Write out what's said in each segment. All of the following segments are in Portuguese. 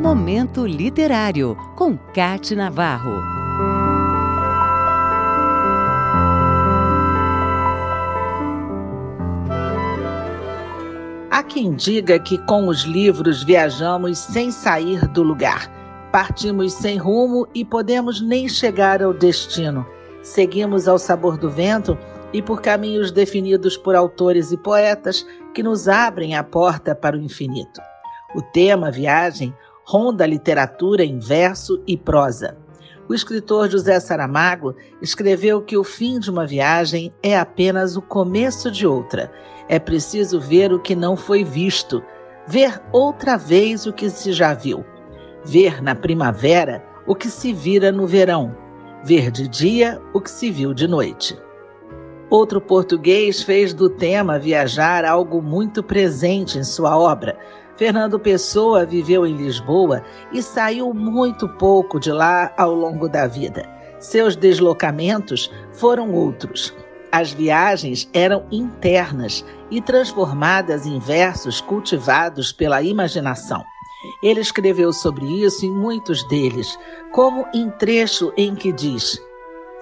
Momento Literário, com Cate Navarro. Há quem diga que com os livros viajamos sem sair do lugar. Partimos sem rumo e podemos nem chegar ao destino. Seguimos ao sabor do vento e por caminhos definidos por autores e poetas que nos abrem a porta para o infinito. O tema viagem ronda a literatura em verso e prosa. O escritor José Saramago escreveu que o fim de uma viagem é apenas o começo de outra. É preciso ver o que não foi visto, ver outra vez o que se já viu, ver na primavera o que se vira no verão, ver de dia o que se viu de noite. Outro português fez do tema viajar algo muito presente em sua obra. Fernando Pessoa viveu em Lisboa e saiu muito pouco de lá ao longo da vida. Seus deslocamentos foram outros. As viagens eram internas e transformadas em versos cultivados pela imaginação. Ele escreveu sobre isso em muitos deles, como em trecho em que diz: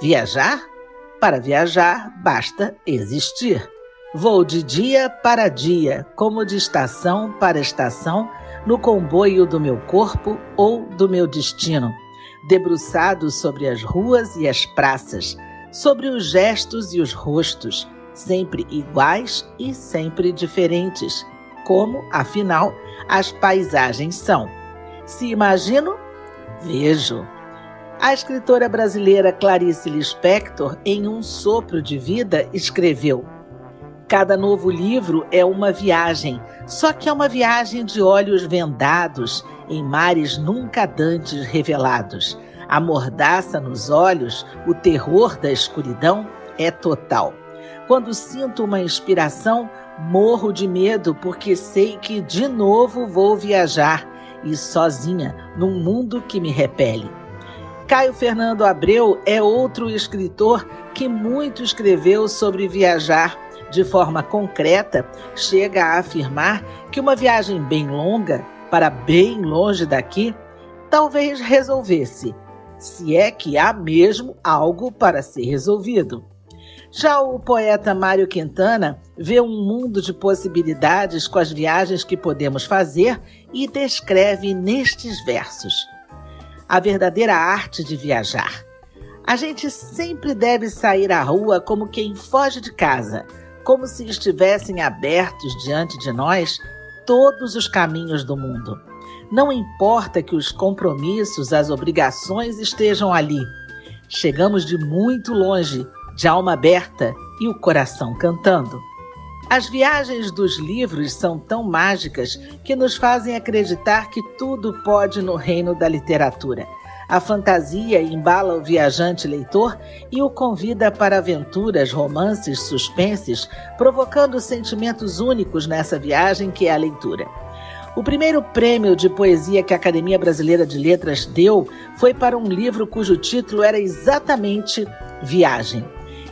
Viajar? Para viajar, basta existir. Vou de dia para dia, como de estação para estação, no comboio do meu corpo ou do meu destino, debruçado sobre as ruas e as praças, sobre os gestos e os rostos, sempre iguais e sempre diferentes, como, afinal, as paisagens são. Se imagino, vejo. A escritora brasileira Clarice Lispector, em Um Sopro de Vida, escreveu: Cada novo livro é uma viagem, só que é uma viagem de olhos vendados em mares nunca dantes revelados. A mordaça nos olhos, o terror da escuridão é total. Quando sinto uma inspiração, morro de medo porque sei que de novo vou viajar e sozinha num mundo que me repele. Caio Fernando Abreu é outro escritor que muito escreveu sobre viajar. De forma concreta, chega a afirmar que uma viagem bem longa, para bem longe daqui, talvez resolvesse, se é que há mesmo algo para ser resolvido. Já o poeta Mário Quintana vê um mundo de possibilidades com as viagens que podemos fazer e descreve nestes versos a verdadeira arte de viajar. A gente sempre deve sair à rua como quem foge de casa, como se estivessem abertos diante de nós todos os caminhos do mundo. Não importa que os compromissos, as obrigações estejam ali. Chegamos de muito longe, de alma aberta e o coração cantando. As viagens dos livros são tão mágicas que nos fazem acreditar que tudo pode no reino da literatura. A fantasia embala o viajante leitor e o convida para aventuras, romances, suspenses, provocando sentimentos únicos nessa viagem que é a leitura. O primeiro prêmio de poesia que a Academia Brasileira de Letras deu foi para um livro cujo título era exatamente Viagem.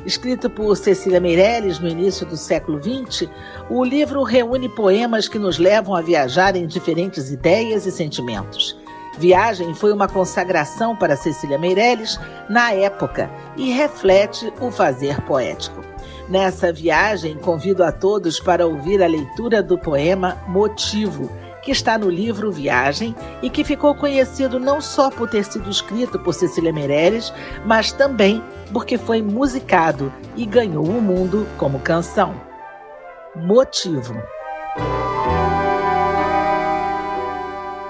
Escrito por Cecília Meirelles no início do século XX, o livro reúne poemas que nos levam a viajar em diferentes ideias e sentimentos. Viagem foi uma consagração para Cecília Meirelles na época e reflete o fazer poético. Nessa viagem, convido a todos para ouvir a leitura do poema Motivo, que está no livro Viagem e que ficou conhecido não só por ter sido escrito por Cecília Meirelles, mas também porque foi musicado e ganhou o mundo como canção. Motivo.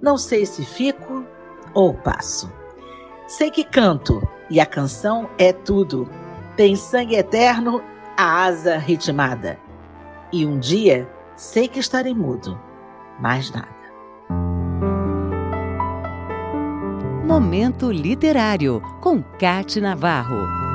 Não sei se fico ou passo. Sei que canto e a canção é tudo. Tem sangue eterno, a asa ritmada. E um dia sei que estarei mudo, mais nada. Momento Literário, com Cate Navarro.